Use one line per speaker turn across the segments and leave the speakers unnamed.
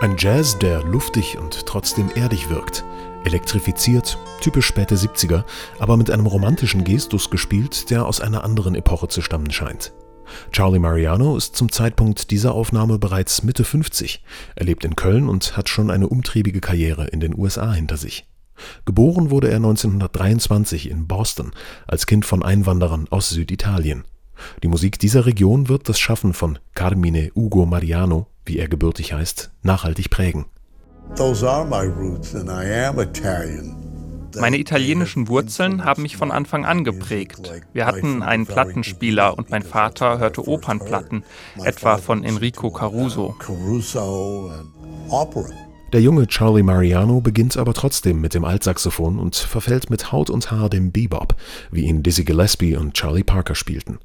Ein Jazz, der luftig und trotzdem erdig wirkt. Elektrifiziert, typisch späte 70er, aber mit einem romantischen Gestus gespielt, der aus einer anderen Epoche zu stammen scheint. Charlie Mariano ist zum Zeitpunkt dieser Aufnahme bereits Mitte 50. Er lebt in Köln und hat schon eine umtriebige Karriere in den USA hinter sich. Geboren wurde er 1923 in Boston als Kind von Einwanderern aus Süditalien. Die Musik dieser Region wird das Schaffen von Carmine Ugo Mariano, wie er gebürtig heißt, nachhaltig prägen.
Meine italienischen Wurzeln haben mich von Anfang an geprägt. Wir hatten einen Plattenspieler und mein Vater hörte Opernplatten, etwa von Enrico Caruso.
Der junge Charlie Mariano beginnt aber trotzdem mit dem Altsaxophon und verfällt mit Haut und Haar dem Bebop, wie ihn Dizzy Gillespie und Charlie Parker spielten.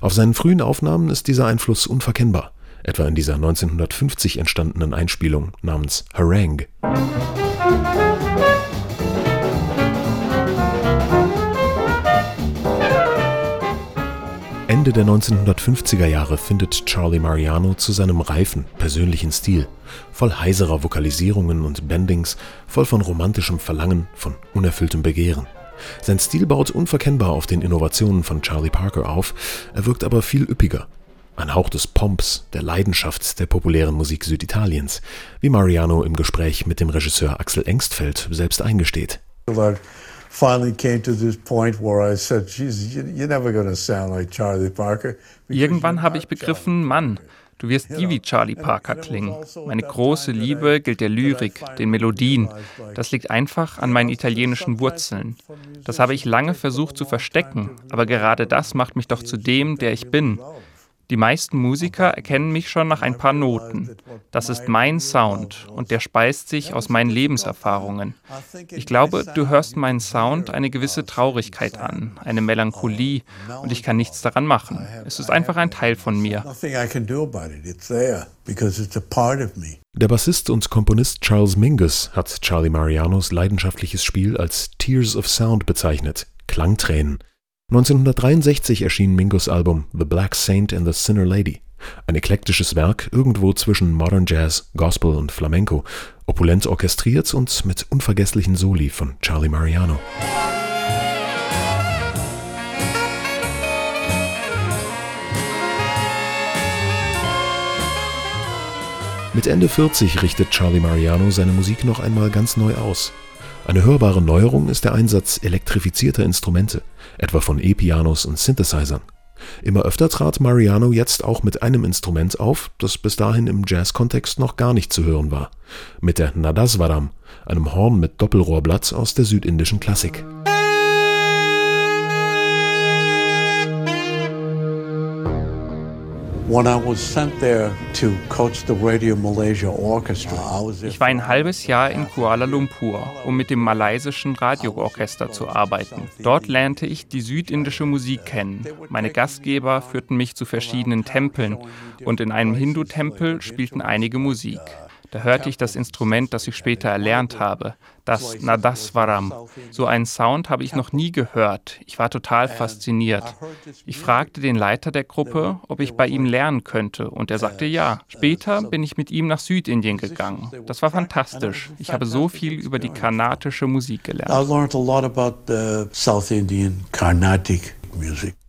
Auf seinen frühen Aufnahmen ist dieser Einfluss unverkennbar, etwa in dieser 1950 entstandenen Einspielung namens Harangue. Ende der 1950er Jahre findet Charlie Mariano zu seinem reifen, persönlichen Stil, voll heiserer Vokalisierungen und Bendings, voll von romantischem Verlangen, von unerfülltem Begehren. Sein Stil baut unverkennbar auf den Innovationen von Charlie Parker auf, er wirkt aber viel üppiger. Ein Hauch des Pomps, der Leidenschaft der populären Musik Süditaliens, wie Mariano im Gespräch mit dem Regisseur Axel Engstfeld selbst eingesteht.
Irgendwann habe ich begriffen, Mann, Du wirst nie wie Charlie Parker klingen. Meine große Liebe gilt der Lyrik, den Melodien. Das liegt einfach an meinen italienischen Wurzeln. Das habe ich lange versucht zu verstecken, aber gerade das macht mich doch zu dem, der ich bin. Die meisten Musiker erkennen mich schon nach ein paar Noten. Das ist mein Sound und der speist sich aus meinen Lebenserfahrungen. Ich glaube, du hörst meinen Sound eine gewisse Traurigkeit an, eine Melancholie und ich kann nichts daran machen. Es ist einfach ein Teil von mir.
Der Bassist und Komponist Charles Mingus hat Charlie Marianos leidenschaftliches Spiel als Tears of Sound bezeichnet, Klangtränen. 1963 erschien Mingos Album The Black Saint and the Sinner Lady, ein eklektisches Werk irgendwo zwischen Modern Jazz, Gospel und Flamenco, opulent orchestriert und mit unvergesslichen Soli von Charlie Mariano. Mit Ende 40 richtet Charlie Mariano seine Musik noch einmal ganz neu aus. Eine hörbare Neuerung ist der Einsatz elektrifizierter Instrumente, etwa von E-Pianos und Synthesizern. Immer öfter trat Mariano jetzt auch mit einem Instrument auf, das bis dahin im Jazz-Kontext noch gar nicht zu hören war, mit der Nadaswaram, einem Horn mit Doppelrohrblatt aus der südindischen Klassik.
Ich war ein halbes Jahr in Kuala Lumpur, um mit dem malaysischen Radioorchester zu arbeiten. Dort lernte ich die südindische Musik kennen. Meine Gastgeber führten mich zu verschiedenen Tempeln und in einem Hindu-Tempel spielten einige Musik. Da hörte ich das Instrument, das ich später erlernt habe, das Nadaswaram. So einen Sound habe ich noch nie gehört. Ich war total fasziniert. Ich fragte den Leiter der Gruppe, ob ich bei ihm lernen könnte, und er sagte ja. Später bin ich mit ihm nach Südindien gegangen. Das war fantastisch. Ich habe so viel über die karnatische Musik gelernt.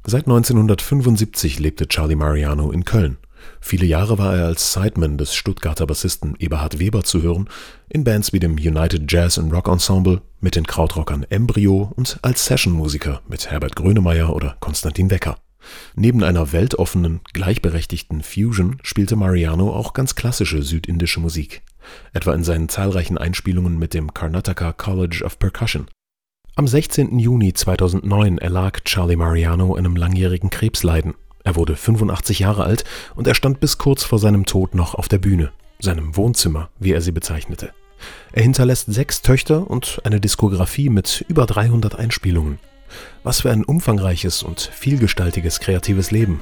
Seit 1975 lebte Charlie Mariano in Köln. Viele Jahre war er als Sideman des Stuttgarter Bassisten Eberhard Weber zu hören, in Bands wie dem United Jazz and Rock Ensemble, mit den Krautrockern Embryo und als Sessionmusiker mit Herbert Grönemeyer oder Konstantin Wecker. Neben einer weltoffenen, gleichberechtigten Fusion spielte Mariano auch ganz klassische südindische Musik, etwa in seinen zahlreichen Einspielungen mit dem Karnataka College of Percussion. Am 16. Juni 2009 erlag Charlie Mariano einem langjährigen Krebsleiden. Er wurde 85 Jahre alt und er stand bis kurz vor seinem Tod noch auf der Bühne, seinem Wohnzimmer, wie er sie bezeichnete. Er hinterlässt sechs Töchter und eine Diskografie mit über 300 Einspielungen. Was für ein umfangreiches und vielgestaltiges kreatives Leben.